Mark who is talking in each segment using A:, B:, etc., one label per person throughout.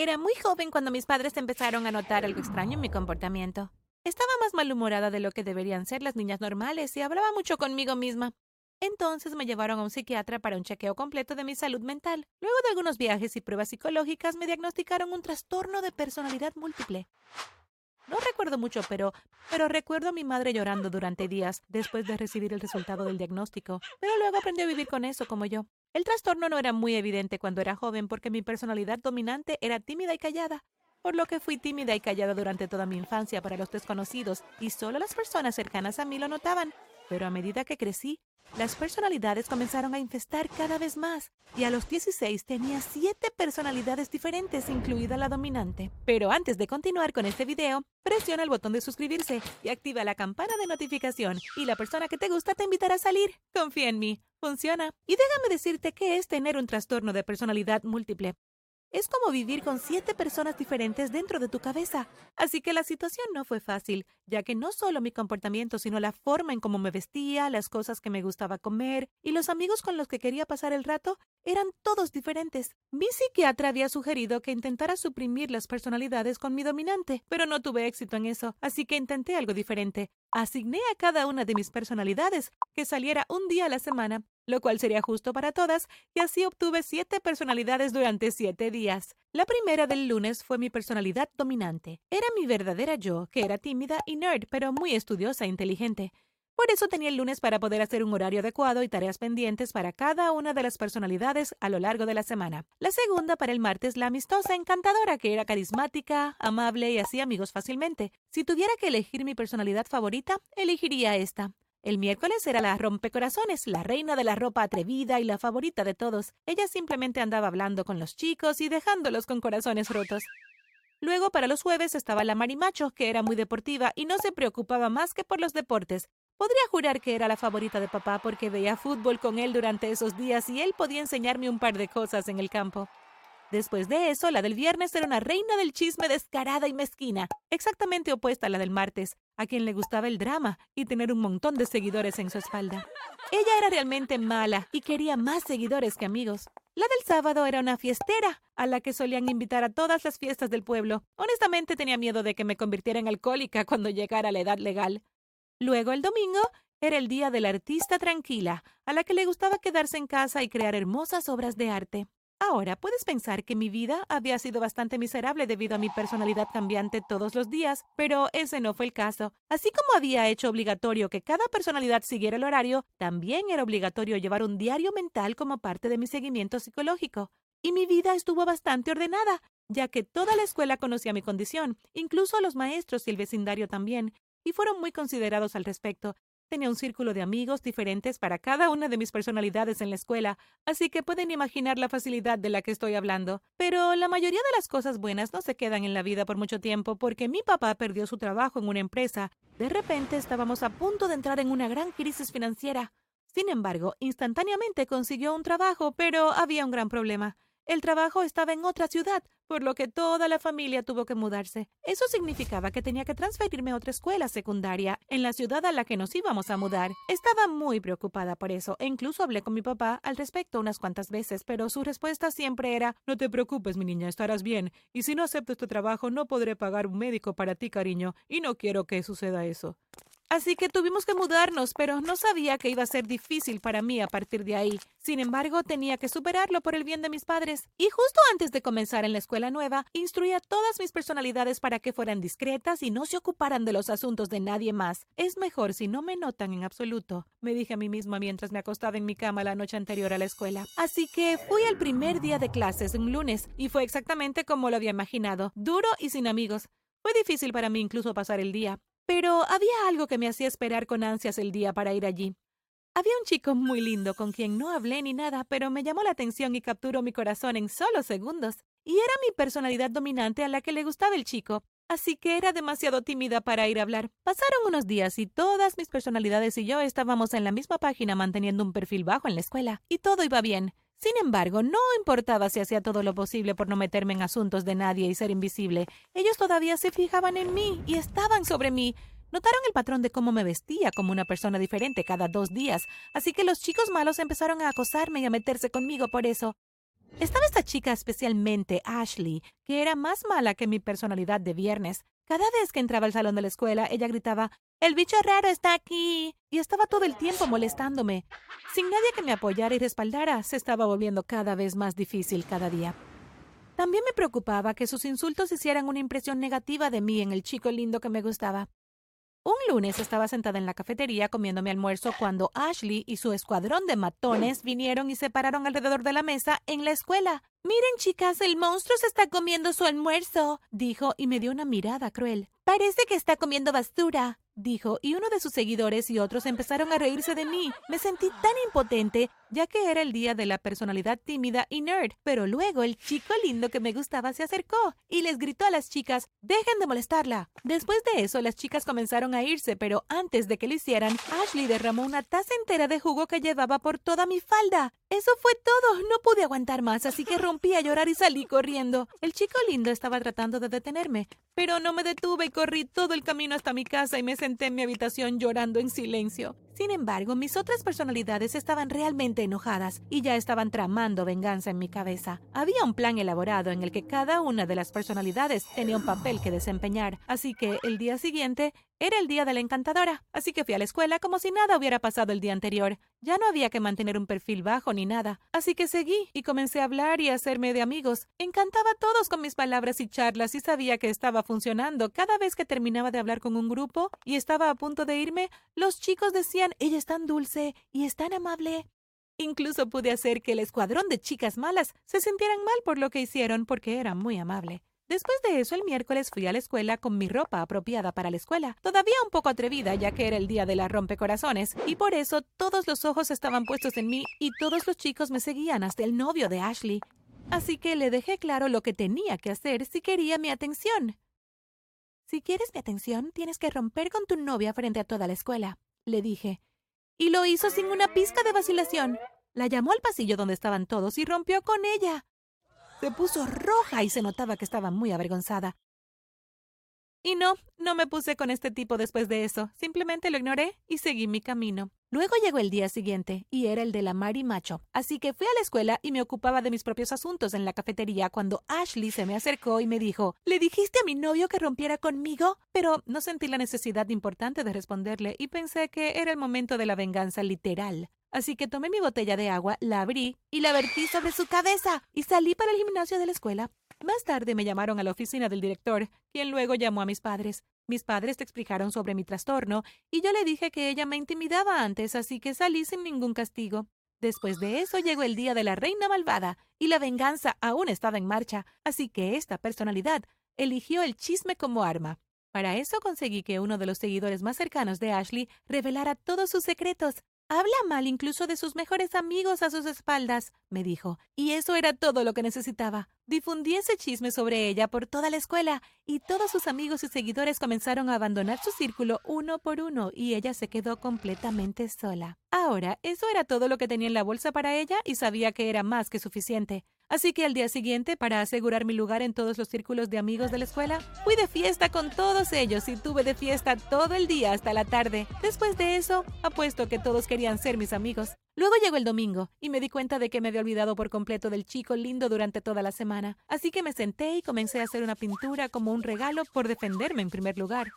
A: Era muy joven cuando mis padres empezaron a notar algo extraño en mi comportamiento. Estaba más malhumorada de lo que deberían ser las niñas normales y hablaba mucho conmigo misma. Entonces me llevaron a un psiquiatra para un chequeo completo de mi salud mental. Luego de algunos viajes y pruebas psicológicas me diagnosticaron un trastorno de personalidad múltiple. No recuerdo mucho, pero, pero recuerdo a mi madre llorando durante días después de recibir el resultado del diagnóstico. Pero luego aprendió a vivir con eso como yo. El trastorno no era muy evidente cuando era joven porque mi personalidad dominante era tímida y callada, por lo que fui tímida y callada durante toda mi infancia para los desconocidos y solo las personas cercanas a mí lo notaban. Pero a medida que crecí, las personalidades comenzaron a infestar cada vez más y a los 16 tenía siete personalidades diferentes, incluida la dominante. Pero antes de continuar con este video, presiona el botón de suscribirse y activa la campana de notificación y la persona que te gusta te invitará a salir. Confía en mí, funciona. Y déjame decirte qué es tener un trastorno de personalidad múltiple. Es como vivir con siete personas diferentes dentro de tu cabeza. Así que la situación no fue fácil, ya que no solo mi comportamiento, sino la forma en cómo me vestía, las cosas que me gustaba comer y los amigos con los que quería pasar el rato eran todos diferentes. Mi psiquiatra había sugerido que intentara suprimir las personalidades con mi dominante, pero no tuve éxito en eso, así que intenté algo diferente. Asigné a cada una de mis personalidades que saliera un día a la semana lo cual sería justo para todas, y así obtuve siete personalidades durante siete días. La primera del lunes fue mi personalidad dominante. Era mi verdadera yo, que era tímida y nerd, pero muy estudiosa e inteligente. Por eso tenía el lunes para poder hacer un horario adecuado y tareas pendientes para cada una de las personalidades a lo largo de la semana. La segunda para el martes, la amistosa encantadora, que era carismática, amable y hacía amigos fácilmente. Si tuviera que elegir mi personalidad favorita, elegiría esta. El miércoles era la rompecorazones, la reina de la ropa atrevida y la favorita de todos. Ella simplemente andaba hablando con los chicos y dejándolos con corazones rotos. Luego, para los jueves, estaba la marimacho, que era muy deportiva y no se preocupaba más que por los deportes. Podría jurar que era la favorita de papá porque veía fútbol con él durante esos días y él podía enseñarme un par de cosas en el campo. Después de eso, la del viernes era una reina del chisme descarada y mezquina, exactamente opuesta a la del martes, a quien le gustaba el drama y tener un montón de seguidores en su espalda. Ella era realmente mala y quería más seguidores que amigos. La del sábado era una fiestera, a la que solían invitar a todas las fiestas del pueblo. Honestamente tenía miedo de que me convirtiera en alcohólica cuando llegara a la edad legal. Luego el domingo era el día de la artista tranquila, a la que le gustaba quedarse en casa y crear hermosas obras de arte. Ahora puedes pensar que mi vida había sido bastante miserable debido a mi personalidad cambiante todos los días, pero ese no fue el caso. Así como había hecho obligatorio que cada personalidad siguiera el horario, también era obligatorio llevar un diario mental como parte de mi seguimiento psicológico. Y mi vida estuvo bastante ordenada, ya que toda la escuela conocía mi condición, incluso los maestros y el vecindario también, y fueron muy considerados al respecto, Tenía un círculo de amigos diferentes para cada una de mis personalidades en la escuela, así que pueden imaginar la facilidad de la que estoy hablando. Pero la mayoría de las cosas buenas no se quedan en la vida por mucho tiempo porque mi papá perdió su trabajo en una empresa. De repente estábamos a punto de entrar en una gran crisis financiera. Sin embargo, instantáneamente consiguió un trabajo, pero había un gran problema. El trabajo estaba en otra ciudad, por lo que toda la familia tuvo que mudarse. Eso significaba que tenía que transferirme a otra escuela secundaria en la ciudad a la que nos íbamos a mudar. Estaba muy preocupada por eso e incluso hablé con mi papá al respecto unas cuantas veces, pero su respuesta siempre era No te preocupes, mi niña, estarás bien, y si no acepto este trabajo no podré pagar un médico para ti, cariño, y no quiero que suceda eso. Así que tuvimos que mudarnos, pero no sabía que iba a ser difícil para mí a partir de ahí. Sin embargo, tenía que superarlo por el bien de mis padres. Y justo antes de comenzar en la escuela nueva, instruí a todas mis personalidades para que fueran discretas y no se ocuparan de los asuntos de nadie más. Es mejor si no me notan en absoluto, me dije a mí misma mientras me acostaba en mi cama la noche anterior a la escuela. Así que fui el primer día de clases, un lunes, y fue exactamente como lo había imaginado, duro y sin amigos. Fue difícil para mí incluso pasar el día. Pero había algo que me hacía esperar con ansias el día para ir allí. Había un chico muy lindo con quien no hablé ni nada, pero me llamó la atención y capturó mi corazón en solo segundos. Y era mi personalidad dominante a la que le gustaba el chico, así que era demasiado tímida para ir a hablar. Pasaron unos días y todas mis personalidades y yo estábamos en la misma página manteniendo un perfil bajo en la escuela, y todo iba bien. Sin embargo, no importaba si hacía todo lo posible por no meterme en asuntos de nadie y ser invisible. Ellos todavía se fijaban en mí y estaban sobre mí. Notaron el patrón de cómo me vestía como una persona diferente cada dos días, así que los chicos malos empezaron a acosarme y a meterse conmigo por eso. Estaba esta chica especialmente, Ashley, que era más mala que mi personalidad de viernes. Cada vez que entraba al salón de la escuela, ella gritaba, El bicho raro está aquí. Y estaba todo el tiempo molestándome. Sin nadie que me apoyara y respaldara, se estaba volviendo cada vez más difícil cada día. También me preocupaba que sus insultos hicieran una impresión negativa de mí en el chico lindo que me gustaba. Un lunes estaba sentada en la cafetería comiendo mi almuerzo cuando Ashley y su escuadrón de matones vinieron y se pararon alrededor de la mesa en la escuela. Miren, chicas, el monstruo se está comiendo su almuerzo, dijo y me dio una mirada cruel. Parece que está comiendo basura dijo, y uno de sus seguidores y otros empezaron a reírse de mí. Me sentí tan impotente, ya que era el día de la personalidad tímida y nerd. Pero luego el chico lindo que me gustaba se acercó y les gritó a las chicas, dejen de molestarla. Después de eso, las chicas comenzaron a irse, pero antes de que lo hicieran, Ashley derramó una taza entera de jugo que llevaba por toda mi falda. Eso fue todo. No pude aguantar más, así que rompí a llorar y salí corriendo. El chico lindo estaba tratando de detenerme, pero no me detuve y corrí todo el camino hasta mi casa y me senté en mi habitación llorando en silencio. Sin embargo, mis otras personalidades estaban realmente enojadas y ya estaban tramando venganza en mi cabeza. Había un plan elaborado en el que cada una de las personalidades tenía un papel que desempeñar, así que el día siguiente era el día de la encantadora, así que fui a la escuela como si nada hubiera pasado el día anterior. Ya no había que mantener un perfil bajo ni nada, así que seguí y comencé a hablar y a hacerme de amigos. Encantaba a todos con mis palabras y charlas y sabía que estaba funcionando. Cada vez que terminaba de hablar con un grupo y estaba a punto de irme, los chicos decían ella es tan dulce y es tan amable. Incluso pude hacer que el escuadrón de chicas malas se sintieran mal por lo que hicieron porque era muy amable. Después de eso, el miércoles fui a la escuela con mi ropa apropiada para la escuela, todavía un poco atrevida ya que era el día de la rompecorazones, y por eso todos los ojos estaban puestos en mí y todos los chicos me seguían hasta el novio de Ashley. Así que le dejé claro lo que tenía que hacer si quería mi atención. Si quieres mi atención, tienes que romper con tu novia frente a toda la escuela le dije. Y lo hizo sin una pizca de vacilación. La llamó al pasillo donde estaban todos y rompió con ella. Se puso roja y se notaba que estaba muy avergonzada. Y no, no me puse con este tipo después de eso. Simplemente lo ignoré y seguí mi camino. Luego llegó el día siguiente, y era el de la Mari Macho, así que fui a la escuela y me ocupaba de mis propios asuntos en la cafetería cuando Ashley se me acercó y me dijo ¿Le dijiste a mi novio que rompiera conmigo? Pero no sentí la necesidad importante de responderle y pensé que era el momento de la venganza literal. Así que tomé mi botella de agua, la abrí y la vertí sobre su cabeza y salí para el gimnasio de la escuela. Más tarde me llamaron a la oficina del director, quien luego llamó a mis padres. Mis padres te explicaron sobre mi trastorno y yo le dije que ella me intimidaba antes, así que salí sin ningún castigo. Después de eso llegó el día de la reina malvada y la venganza aún estaba en marcha, así que esta personalidad eligió el chisme como arma. Para eso conseguí que uno de los seguidores más cercanos de Ashley revelara todos sus secretos, Habla mal incluso de sus mejores amigos a sus espaldas, me dijo, y eso era todo lo que necesitaba. Difundí ese chisme sobre ella por toda la escuela, y todos sus amigos y seguidores comenzaron a abandonar su círculo uno por uno, y ella se quedó completamente sola. Ahora, eso era todo lo que tenía en la bolsa para ella, y sabía que era más que suficiente. Así que al día siguiente, para asegurar mi lugar en todos los círculos de amigos de la escuela, fui de fiesta con todos ellos y tuve de fiesta todo el día hasta la tarde. Después de eso, apuesto que todos querían ser mis amigos. Luego llegó el domingo y me di cuenta de que me había olvidado por completo del chico lindo durante toda la semana. Así que me senté y comencé a hacer una pintura como un regalo por defenderme en primer lugar.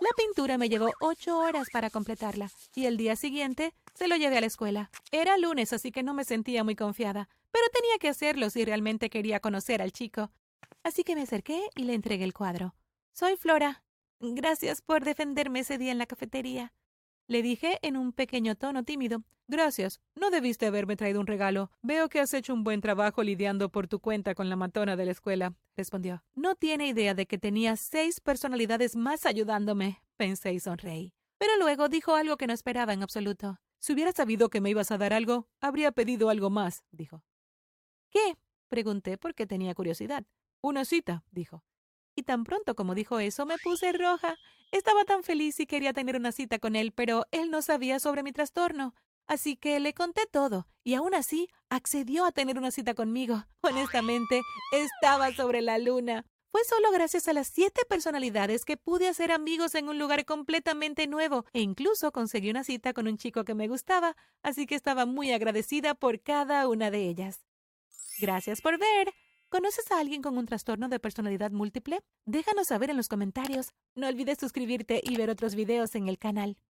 A: La pintura me llevó ocho horas para completarla y el día siguiente se lo llevé a la escuela. Era lunes, así que no me sentía muy confiada, pero tenía que hacerlo si realmente quería conocer al chico. Así que me acerqué y le entregué el cuadro. Soy Flora. Gracias por defenderme ese día en la cafetería. Le dije en un pequeño tono tímido. Gracias. No debiste haberme traído un regalo. Veo que has hecho un buen trabajo lidiando por tu cuenta con la matona de la escuela, respondió. No tiene idea de que tenía seis personalidades más ayudándome, pensé y sonreí. Pero luego dijo algo que no esperaba en absoluto. Si hubiera sabido que me ibas a dar algo, habría pedido algo más, dijo. ¿Qué? pregunté porque tenía curiosidad. Una cita, dijo. Y tan pronto como dijo eso, me puse roja. Estaba tan feliz y quería tener una cita con él, pero él no sabía sobre mi trastorno. Así que le conté todo, y aún así accedió a tener una cita conmigo. Honestamente, estaba sobre la luna. Fue solo gracias a las siete personalidades que pude hacer amigos en un lugar completamente nuevo e incluso conseguí una cita con un chico que me gustaba, así que estaba muy agradecida por cada una de ellas. Gracias por ver. ¿Conoces a alguien con un trastorno de personalidad múltiple? Déjanos saber en los comentarios. No olvides suscribirte y ver otros videos en el canal.